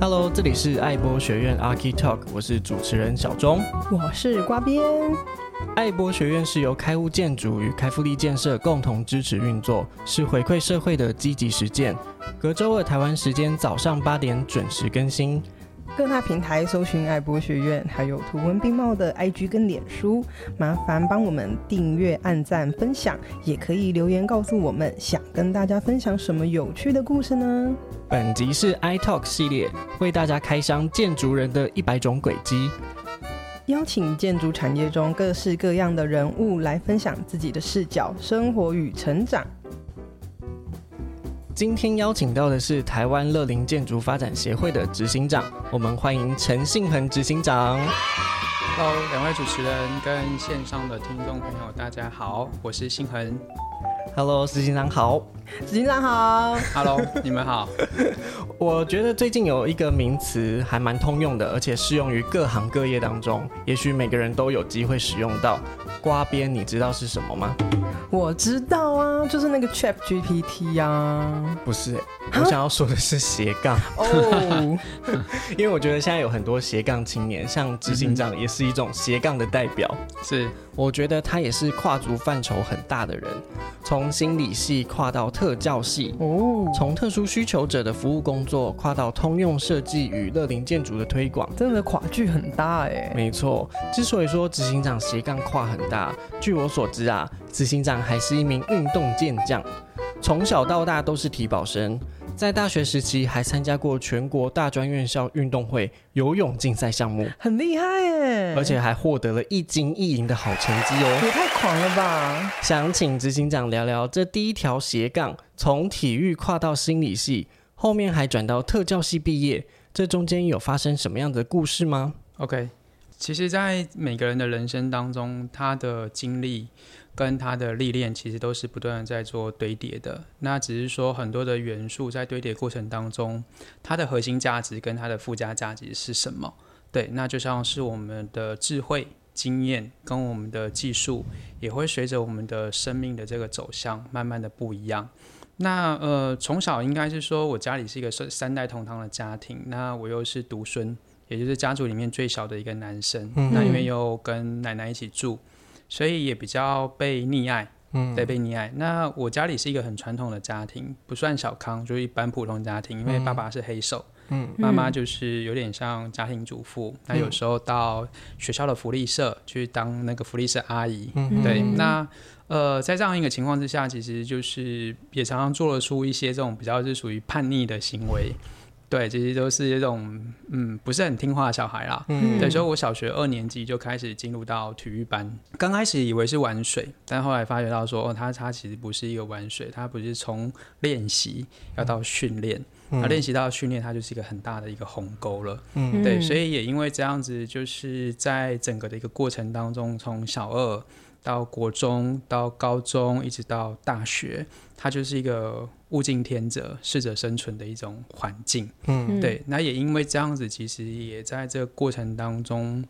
Hello，这里是爱播学院 Archi Talk，我是主持人小钟，我是瓜边。爱播学院是由开物建筑与开复利建设共同支持运作，是回馈社会的积极实践。隔周二台湾时间早上八点准时更新。各大平台搜寻爱博学院，还有图文并茂的 IG 跟脸书，麻烦帮我们订阅、按赞、分享，也可以留言告诉我们想跟大家分享什么有趣的故事呢？本集是 iTalk 系列，为大家开箱建筑人的一百种轨迹，邀请建筑产业中各式各样的人物来分享自己的视角、生活与成长。今天邀请到的是台湾乐龄建筑发展协会的执行长，我们欢迎陈信恒执行长。Hello，两位主持人跟线上的听众朋友，大家好，我是信恒。Hello，执行长好。执行长好。Hello，你们好。我觉得最近有一个名词还蛮通用的，而且适用于各行各业当中，也许每个人都有机会使用到。呱编，你知道是什么吗？我知道啊，就是那个 Chat GPT 啊。不是，我想要说的是斜杠哦，因为我觉得现在有很多斜杠青年，像执行长也是一种斜杠的代表。是，我觉得他也是跨足范畴很大的人，从心理系跨到特教系，哦，从特殊需求者的服务工作跨到通用设计与乐龄建筑的推广，真的跨距很大哎。没错，之所以说执行长斜杠跨很大，据我所知啊，执行长还是一名运动健将，从小到大都是体保生，在大学时期还参加过全国大专院校运动会游泳竞赛项目，很厉害耶，而且还获得了一金一银的好成绩哦，也太狂了吧！想请执行长聊聊这第一条斜杠，从体育跨到心理系，后面还转到特教系毕业，这中间有发生什么样的故事吗？OK。其实，在每个人的人生当中，他的经历跟他的历练，其实都是不断的在做堆叠的。那只是说，很多的元素在堆叠过程当中，它的核心价值跟它的附加价值是什么？对，那就像是我们的智慧、经验跟我们的技术，也会随着我们的生命的这个走向，慢慢的不一样。那呃，从小应该是说我家里是一个三代同堂的家庭，那我又是独孙。也就是家族里面最小的一个男生，嗯、那因为又跟奶奶一起住，所以也比较被溺爱，嗯，对，被溺爱。那我家里是一个很传统的家庭，不算小康，就是一般普通家庭。因为爸爸是黑手，嗯，妈妈就是有点像家庭主妇，那、嗯、有时候到学校的福利社去当那个福利社阿姨，嗯，对。那呃，在这样一个情况之下，其实就是也常常做了出一些这种比较是属于叛逆的行为。对，其实都是一种嗯，不是很听话的小孩啦。嗯，对，所以我小学二年级就开始进入到体育班。刚开始以为是玩水，但后来发觉到说，哦，他他其实不是一个玩水，他不是从练习要到训练，嗯、那练习到训练，它就是一个很大的一个鸿沟了。嗯，对，所以也因为这样子，就是在整个的一个过程当中，从小二。到国中，到高中，一直到大学，它就是一个物竞天择、适者生存的一种环境。嗯，对。那也因为这样子，其实也在这个过程当中，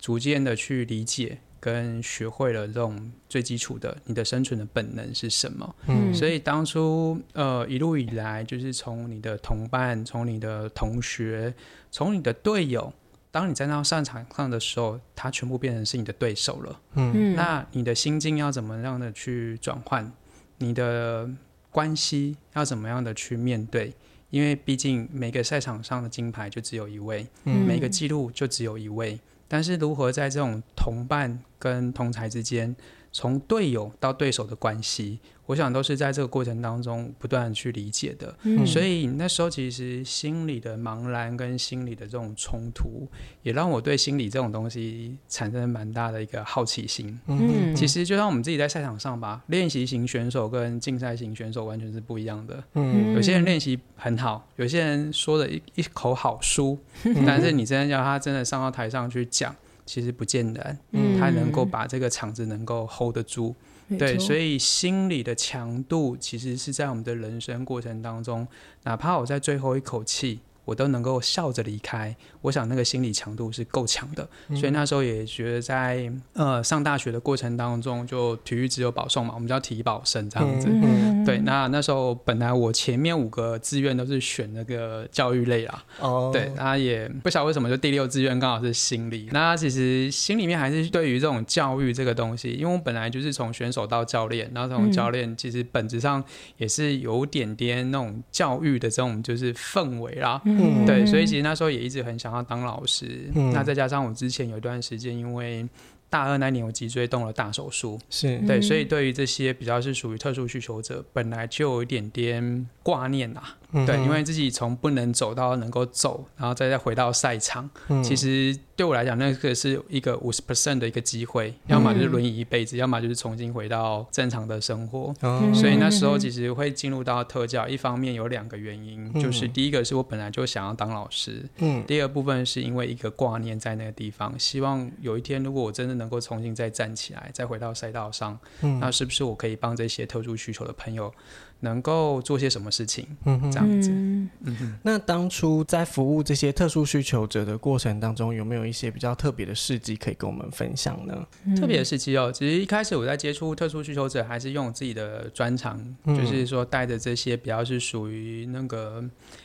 逐渐的去理解跟学会了这种最基础的你的生存的本能是什么。嗯，所以当初呃一路以来，就是从你的同伴，从你的同学，从你的队友。当你在那战场上的时候，他全部变成是你的对手了。嗯，那你的心境要怎么样的去转换？你的关系要怎么样的去面对？因为毕竟每个赛场上的金牌就只有一位，嗯，每个记录就只有一位。但是如何在这种同伴跟同才之间，从队友到对手的关系，我想都是在这个过程当中不断去理解的。嗯，所以那时候其实心里的茫然跟心里的这种冲突，也让我对心理这种东西产生蛮大的一个好奇心。嗯，其实就像我们自己在赛场上吧，练习型选手跟竞赛型选手完全是不一样的。嗯，有些人练习很好，有些人说的一一口好书，但是你真的要他真的上到台上去讲。其实不见得，嗯，他能够把这个场子能够 hold 得住，嗯、对，所以心理的强度其实是在我们的人生过程当中，哪怕我在最后一口气。我都能够笑着离开，我想那个心理强度是够强的，嗯、所以那时候也觉得在呃上大学的过程当中，就体育只有保送嘛，我们叫体保生这样子，嗯、对，那那时候本来我前面五个志愿都是选那个教育类啦，哦，对，那也不晓得为什么就第六志愿刚好是心理。那其实心里面还是对于这种教育这个东西，因为我本来就是从选手到教练，然后从教练其实本质上也是有点点那种教育的这种就是氛围啦，嗯，对，所以其实那时候也一直很想要当老师。嗯，那再加上我之前有一段时间因为。大二那年，我脊椎动了大手术，是对，所以对于这些比较是属于特殊需求者，本来就有一点点挂念呐。嗯、对，因为自己从不能走到能够走，然后再再回到赛场，嗯、其实对我来讲，那个是一个五十 percent 的一个机会，嗯、要么就是轮椅一辈子，要么就是重新回到正常的生活。嗯、所以那时候其实会进入到特教，一方面有两个原因，嗯、就是第一个是我本来就想要当老师，嗯，第二部分是因为一个挂念在那个地方，希望有一天如果我真的能够重新再站起来，再回到赛道上，嗯、那是不是我可以帮这些特殊需求的朋友？能够做些什么事情？这样子。嗯哼，那当初在服务这些特殊需求者的过程当中，有没有一些比较特别的事迹可以跟我们分享呢？嗯、特别的事迹哦，其实一开始我在接触特殊需求者，还是用我自己的专长，嗯、就是说带着这些比较是属于那个。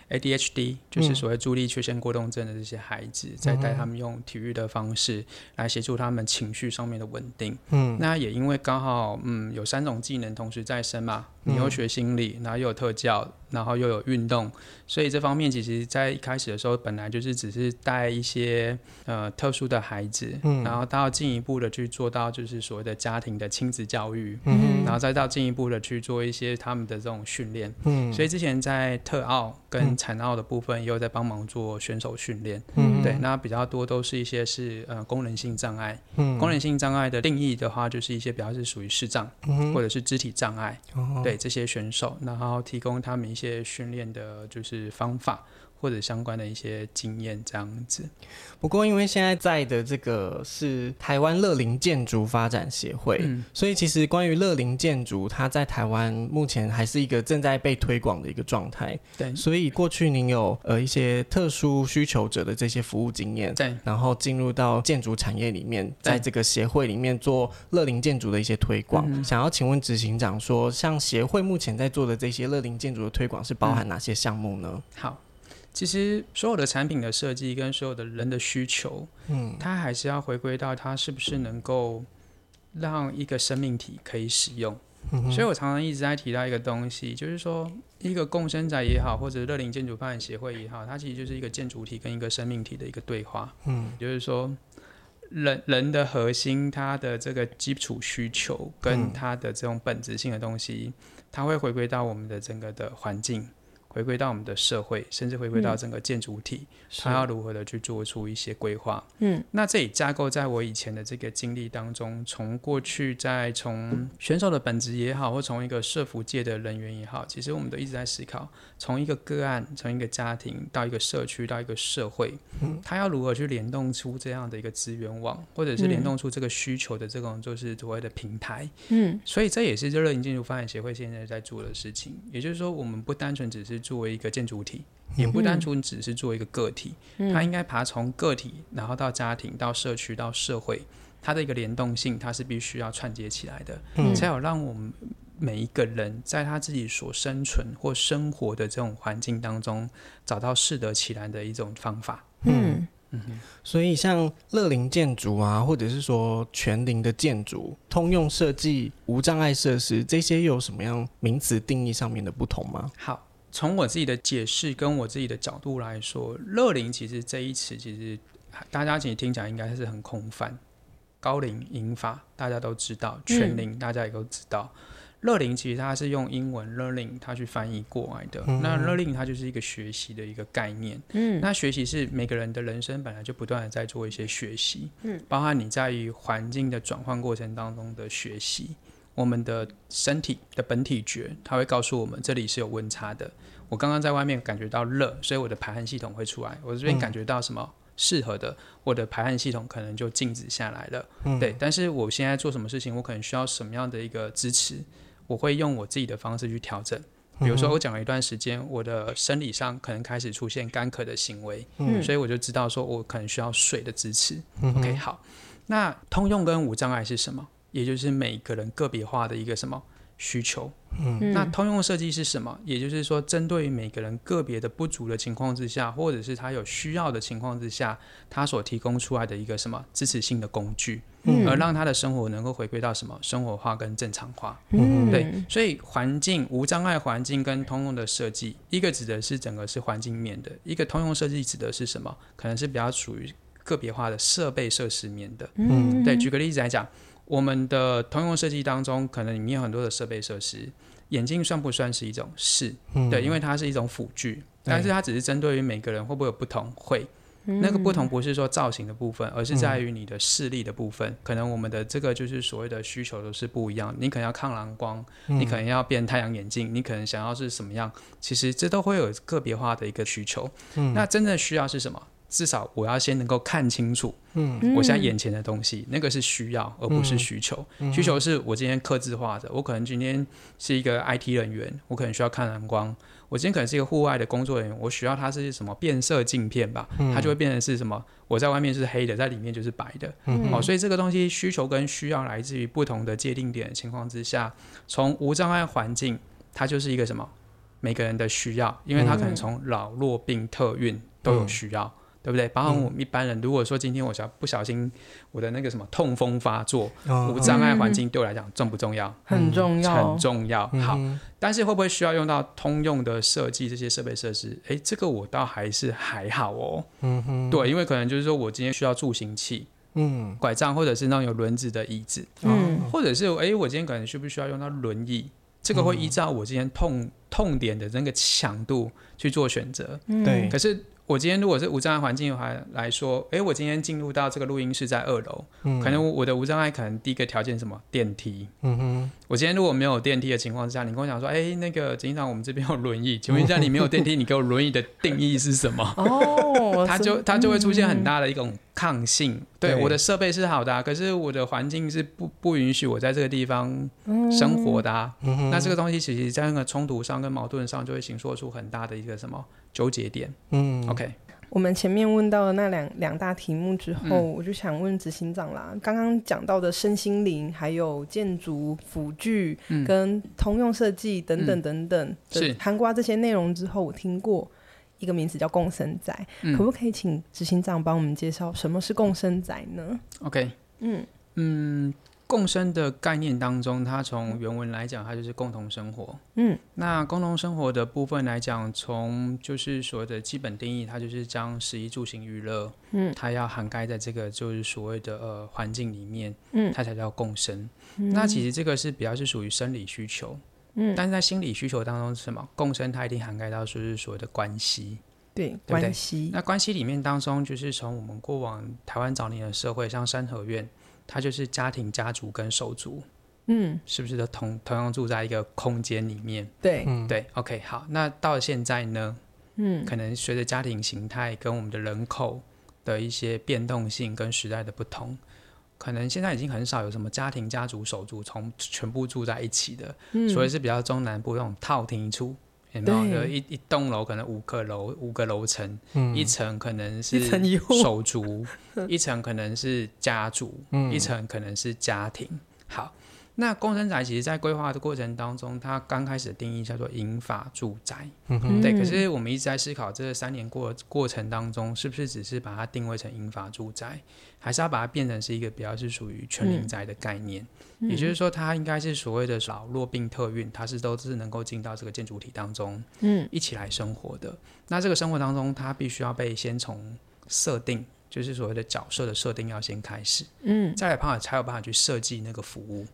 ADHD 就是所谓注意力缺陷过动症的这些孩子，嗯、在带他们用体育的方式来协助他们情绪上面的稳定。嗯，那也因为刚好嗯有三种技能同时在身嘛，你又学心理，然后又有特教，然后又有运动，所以这方面其实在一开始的时候本来就是只是带一些呃特殊的孩子，嗯，然后到进一步的去做到就是所谓的家庭的亲子教育，嗯，然后再到进一步的去做一些他们的这种训练，嗯，所以之前在特奥跟残奥的部分也有在帮忙做选手训练，嗯，对，那比较多都是一些是呃功能性障碍，嗯，功能性障碍的定义的话，就是一些比较是属于视障，嗯，或者是肢体障碍，嗯，对这些选手，然后提供他们一些些训练的就是方法。或者相关的一些经验这样子。不过，因为现在在的这个是台湾乐龄建筑发展协会，嗯、所以其实关于乐龄建筑，它在台湾目前还是一个正在被推广的一个状态。对，所以过去您有呃一些特殊需求者的这些服务经验，对，然后进入到建筑产业里面，在这个协会里面做乐龄建筑的一些推广。对想要请问执行长说，像协会目前在做的这些乐龄建筑的推广，是包含哪些项目呢？嗯、好。其实所有的产品的设计跟所有的人的需求，嗯，它还是要回归到它是不是能够让一个生命体可以使用。嗯。所以我常常一直在提到一个东西，就是说一个共生宅也好，或者乐龄建筑发展协会也好，它其实就是一个建筑体跟一个生命体的一个对话。嗯，就是说人人的核心，它的这个基础需求跟它的这种本质性的东西，它会回归到我们的整个的环境。回归到我们的社会，甚至回归到整个建筑体，它、嗯、要如何的去做出一些规划？嗯，那这里架构在我以前的这个经历当中，从过去在从选手的本质也好，或从一个社服界的人员也好，其实我们都一直在思考，从一个个案，从一个家庭到一个社区到一个社会，嗯，它要如何去联动出这样的一个资源网，或者是联动出这个需求的这种就是所谓的平台，嗯，所以这也是热力建筑发展协会现在在做的事情，也就是说，我们不单纯只是作为一个建筑体，也不单纯只是做一个个体，嗯、它应该爬从个体，然后到家庭，到社区，到社会，它的一个联动性，它是必须要串接起来的，嗯、才有让我们每一个人在他自己所生存或生活的这种环境当中，找到适得其然的一种方法。嗯嗯，所以像乐龄建筑啊，或者是说全龄的建筑、通用设计、无障碍设施，这些有什么样名词定义上面的不同吗？好。从我自己的解释跟我自己的角度来说，乐龄其实这一词其实大家其实听起来应该是很空泛。高龄银发大家都知道，全龄大家也都知道。乐龄、嗯、其实它是用英文 learning 它去翻译过来的。嗯、那 learning 它就是一个学习的一个概念。嗯，那学习是每个人的人生本来就不断的在做一些学习。嗯，包含你在于环境的转换过程当中的学习。我们的身体的本体觉，它会告诉我们这里是有温差的。我刚刚在外面感觉到热，所以我的排汗系统会出来。我这边感觉到什么适合的，我的排汗系统可能就静止下来了。嗯、对，但是我现在做什么事情，我可能需要什么样的一个支持，我会用我自己的方式去调整。比如说，我讲了一段时间，我的生理上可能开始出现干咳的行为，嗯、所以我就知道说我可能需要水的支持。嗯、OK，好。那通用跟无障碍是什么？也就是每个人个别化的一个什么需求。嗯，那通用设计是什么？也就是说，针对于每个人个别的不足的情况之下，或者是他有需要的情况之下，他所提供出来的一个什么支持性的工具，嗯而让他的生活能够回归到什么生活化跟正常化。嗯，对，所以环境无障碍环境跟通用的设计，一个指的是整个是环境面的，一个通用设计指的是什么？可能是比较属于个别化的设备设施面的。嗯，对，举个例子来讲。我们的通用设计当中，可能里面有很多的设备设施，眼镜算不算是一种？是，嗯、对，因为它是一种辅具，但是它只是针对于每个人会不会有不同，会，嗯、那个不同不是说造型的部分，而是在于你的视力的部分，嗯、可能我们的这个就是所谓的需求都是不一样，你可能要抗蓝光，嗯、你可能要变太阳眼镜，你可能想要是什么样，其实这都会有个别化的一个需求，嗯、那真正需要是什么？至少我要先能够看清楚，嗯，我现在眼前的东西，那个是需要，而不是需求。嗯、需求是我今天刻制化的，我可能今天是一个 IT 人员，我可能需要看蓝光。我今天可能是一个户外的工作人员，我需要它是什么变色镜片吧，它就会变成是什么？我在外面是黑的，在里面就是白的。嗯、哦，所以这个东西需求跟需要来自于不同的界定点的情况之下，从无障碍环境，它就是一个什么？每个人的需要，因为它可能从老弱病特孕都有需要。对不对？包括我们一般人，如果说今天我小不小心，我的那个什么痛风发作，无障碍环境对我来讲重不重要？很重要，很重要。好，但是会不会需要用到通用的设计这些设备设施？哎，这个我倒还是还好哦。嗯哼，对，因为可能就是说我今天需要助行器，嗯，拐杖或者是那种有轮子的椅子，嗯，或者是哎，我今天可能需不需要用到轮椅？这个会依照我今天痛痛点的那个强度去做选择。对，可是。我今天如果是无障碍环境的话来说，诶，我今天进入到这个录音室在二楼，嗯、可能我的无障碍可能第一个条件是什么？电梯，嗯哼，我今天如果没有电梯的情况之下，你跟我讲说，诶，那个执行长，我们这边有轮椅，请问一下，你没有电梯，你给我轮椅的定义是什么？哦，它就它就会出现很大的一种抗性。嗯、对，对我的设备是好的、啊，可是我的环境是不不允许我在这个地方生活的、啊，嗯嗯、那这个东西其实在那个冲突上跟矛盾上就会形塑出很大的一个什么？纠结点，嗯，OK。我们前面问到的那两两大题目之后，嗯、我就想问执行长啦。刚刚讲到的身心灵，还有建筑辅具，跟通用设计等等等等，嗯、是涵盖这些内容之后，我听过一个名词叫共生仔，嗯、可不可以请执行长帮我们介绍什么是共生仔呢？OK，嗯嗯。共生的概念当中，它从原文来讲，它就是共同生活。嗯，那共同生活的部分来讲，从就是所谓的基本定义，它就是将食衣住行娱乐，嗯，它要涵盖在这个就是所谓的呃环境里面，嗯，它才叫共生。嗯，那其实这个是比较是属于生理需求，嗯，但是在心理需求当中是什么？共生它一定涵盖到就是所谓的关系，对，对关系。那关系里面当中，就是从我们过往台湾早年的社会，像三合院。它就是家庭、家族跟手足，嗯，是不是都同同样住在一个空间里面？对，对，OK，好。那到了现在呢？嗯，可能随着家庭形态跟我们的人口的一些变动性跟时代的不同，可能现在已经很少有什么家庭、家族、手足从全部住在一起的，嗯，所以是比较中南部那种套厅出。有没有？一一栋楼可能五个楼，五个楼层，嗯、一层可能是手足，一层可能是家族，嗯、一层可能是家庭。好。那共生宅其实，在规划的过程当中，它刚开始的定义叫做银发住宅，嗯、哼对。可是我们一直在思考，这三年过过程当中，是不是只是把它定位成银发住宅，还是要把它变成是一个比较是属于全龄宅的概念？嗯、也就是说，它应该是所谓的老弱病特孕，它是都是能够进到这个建筑体当中，嗯，一起来生活的。那这个生活当中，它必须要被先从设定，就是所谓的角色的设定要先开始，嗯，再来办法才有办法去设计那个服务。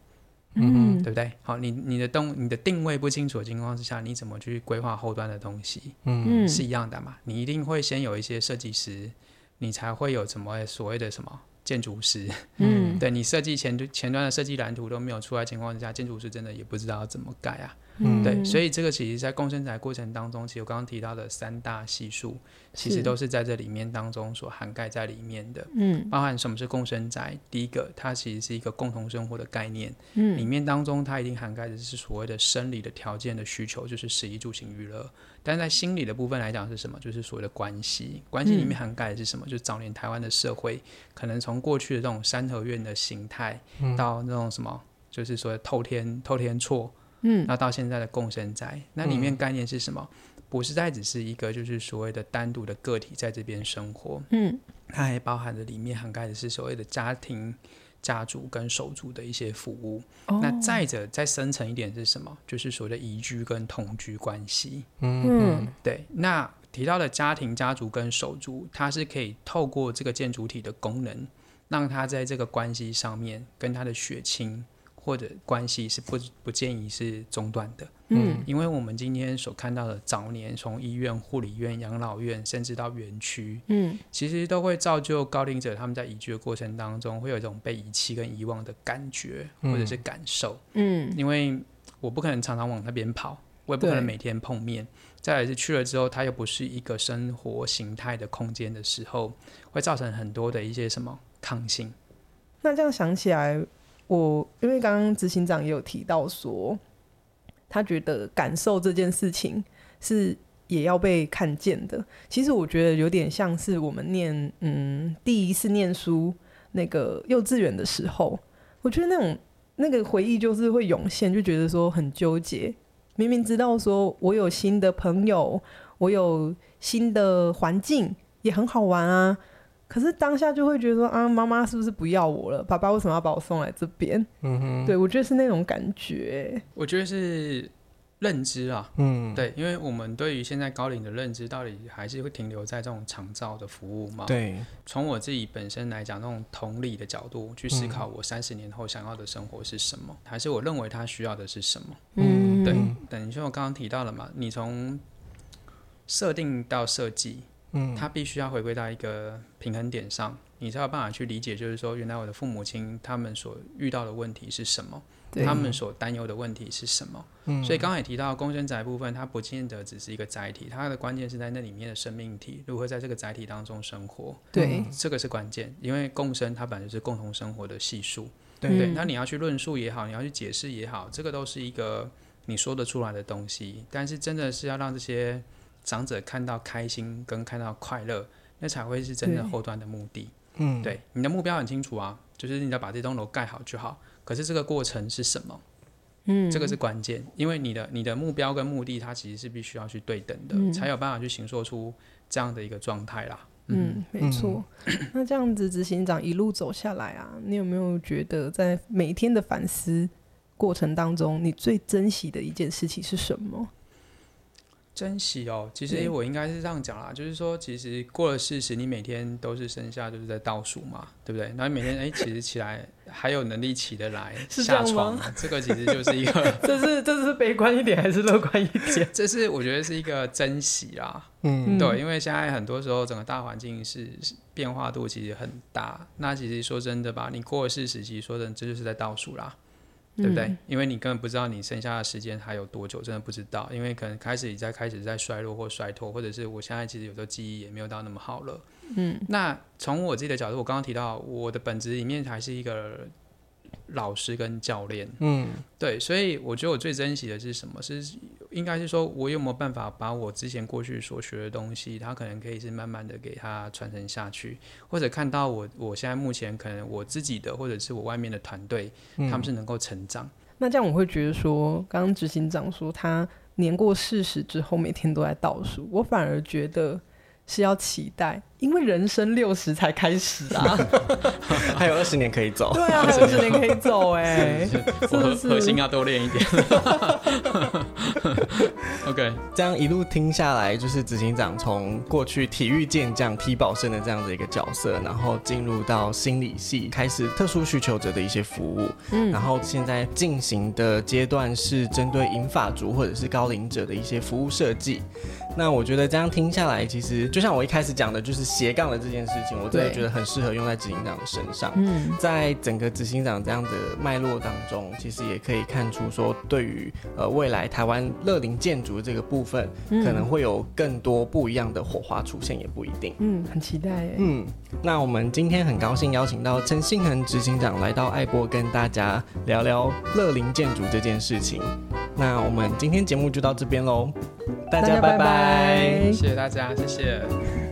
嗯，对不对？好，你你的动你的定位不清楚的情况之下，你怎么去规划后端的东西？嗯，是一样的嘛。你一定会先有一些设计师，你才会有什么所谓的什么建筑师。嗯，对你设计前前端的设计蓝图都没有出来情况之下，建筑师真的也不知道怎么改啊。嗯，对，所以这个其实，在共生宅过程当中，其实我刚刚提到的三大系数，其实都是在这里面当中所涵盖在里面的。嗯，包含什么是共生宅？第一个，它其实是一个共同生活的概念。嗯，里面当中它一定涵盖的是所谓的生理的条件的需求，就是食衣住行娱乐。但在心理的部分来讲是什么？就是所谓的关系。关系里面涵盖的是什么？就是早年台湾的社会，可能从过去的这种三合院的形态，到那种什么，就是说透天透天厝。嗯，那到现在的共生宅，那里面概念是什么？不是在只是一个就是所谓的单独的个体在这边生活，嗯，它还包含着里面涵盖的是所谓的家庭。家族跟手足的一些服务，哦、那再者再深层一点是什么？就是所谓的移居跟同居关系。嗯，对。那提到的家庭、家族跟手足，它是可以透过这个建筑体的功能，让它在这个关系上面跟它的血亲。或者关系是不不建议是中断的，嗯，因为我们今天所看到的早年从医院、护理院、养老院，甚至到园区，嗯，其实都会造就高龄者他们在移居的过程当中，会有一种被遗弃跟遗忘的感觉或者是感受，嗯，因为我不可能常常往那边跑，我也不可能每天碰面，再来是去了之后，它又不是一个生活形态的空间的时候，会造成很多的一些什么抗性。那这样想起来。我因为刚刚执行长也有提到说，他觉得感受这件事情是也要被看见的。其实我觉得有点像是我们念嗯第一次念书那个幼稚园的时候，我觉得那种那个回忆就是会涌现，就觉得说很纠结。明明知道说我有新的朋友，我有新的环境，也很好玩啊。可是当下就会觉得说啊，妈妈是不是不要我了？爸爸为什么要把我送来这边？嗯哼，对，我觉得是那种感觉。我觉得是认知啊，嗯，对，因为我们对于现在高龄的认知，到底还是会停留在这种长照的服务嘛？对，从我自己本身来讲，那种同理的角度去思考，我三十年后想要的生活是什么？嗯、还是我认为他需要的是什么？嗯，对。等于说我刚刚提到了嘛，你从设定到设计。嗯，他必须要回归到一个平衡点上，你才有办法去理解，就是说，原来我的父母亲他们所遇到的问题是什么，他们所担忧的问题是什么。嗯，所以刚才也提到共生宅部分，它不见得只是一个载体，它的关键是在那里面的生命体如何在这个载体当中生活。对，嗯，这个是关键，因为共生它本来就是共同生活的系数。对，对，那你要去论述也好，你要去解释也好，这个都是一个你说得出来的东西，但是真的是要让这些。长者看到开心跟看到快乐，那才会是真的后端的目的。嗯，对，你的目标很清楚啊，就是你要把这栋楼盖好就好。可是这个过程是什么？嗯，这个是关键，因为你的你的目标跟目的，它其实是必须要去对等的，嗯、才有办法去形塑出这样的一个状态啦。嗯，没错。嗯、那这样子执行长一路走下来啊，你有没有觉得在每天的反思过程当中，你最珍惜的一件事情是什么？珍惜哦，其实我应该是这样讲啦，嗯、就是说，其实过了四十，你每天都是剩下就是在倒数嘛，对不对？然后每天哎，其实起来还有能力起得来 下床，这个其实就是一个，这是这是悲观一点还是乐观一点？这是我觉得是一个珍惜啦，嗯，对，因为现在很多时候整个大环境是变化度其实很大，那其实说真的吧，你过了四十，其实说真的这就是在倒数啦。对不对？嗯、因为你根本不知道你剩下的时间还有多久，真的不知道。因为可能开始你在开始在衰落或衰脱，或者是我现在其实有时候记忆也没有到那么好了。嗯，那从我自己的角度，我刚刚提到我的本质里面还是一个。老师跟教练，嗯，对，所以我觉得我最珍惜的是什么？是应该是说，我有没有办法把我之前过去所学的东西，他可能可以是慢慢的给他传承下去，或者看到我我现在目前可能我自己的，或者是我外面的团队，他们是能够成长。嗯。那这样我会觉得说，刚刚执行长说他年过四十之后每天都在倒数，我反而觉得。是要期待，因为人生六十才开始啊，还有二十年可以走。对啊，还有二十年可以走哎，核核心要多练一点。OK，这样一路听下来，就是执行长从过去体育健将、体保生的这样的一个角色，然后进入到心理系，开始特殊需求者的一些服务。嗯，然后现在进行的阶段是针对银发族或者是高龄者的一些服务设计。那我觉得这样听下来，其实就像我一开始讲的，就是斜杠的这件事情，我真的觉得很适合用在执行长的身上。嗯，在整个执行长这样的脉络当中，其实也可以看出说，对于呃未来台湾乐龄建筑这个部分，嗯、可能会有更多不一样的火花出现，也不一定。嗯，很期待耶。嗯，那我们今天很高兴邀请到陈信恒执行长来到爱播，跟大家聊聊乐龄建筑这件事情。那我们今天节目就到这边喽，大家拜拜。谢谢大家，谢谢。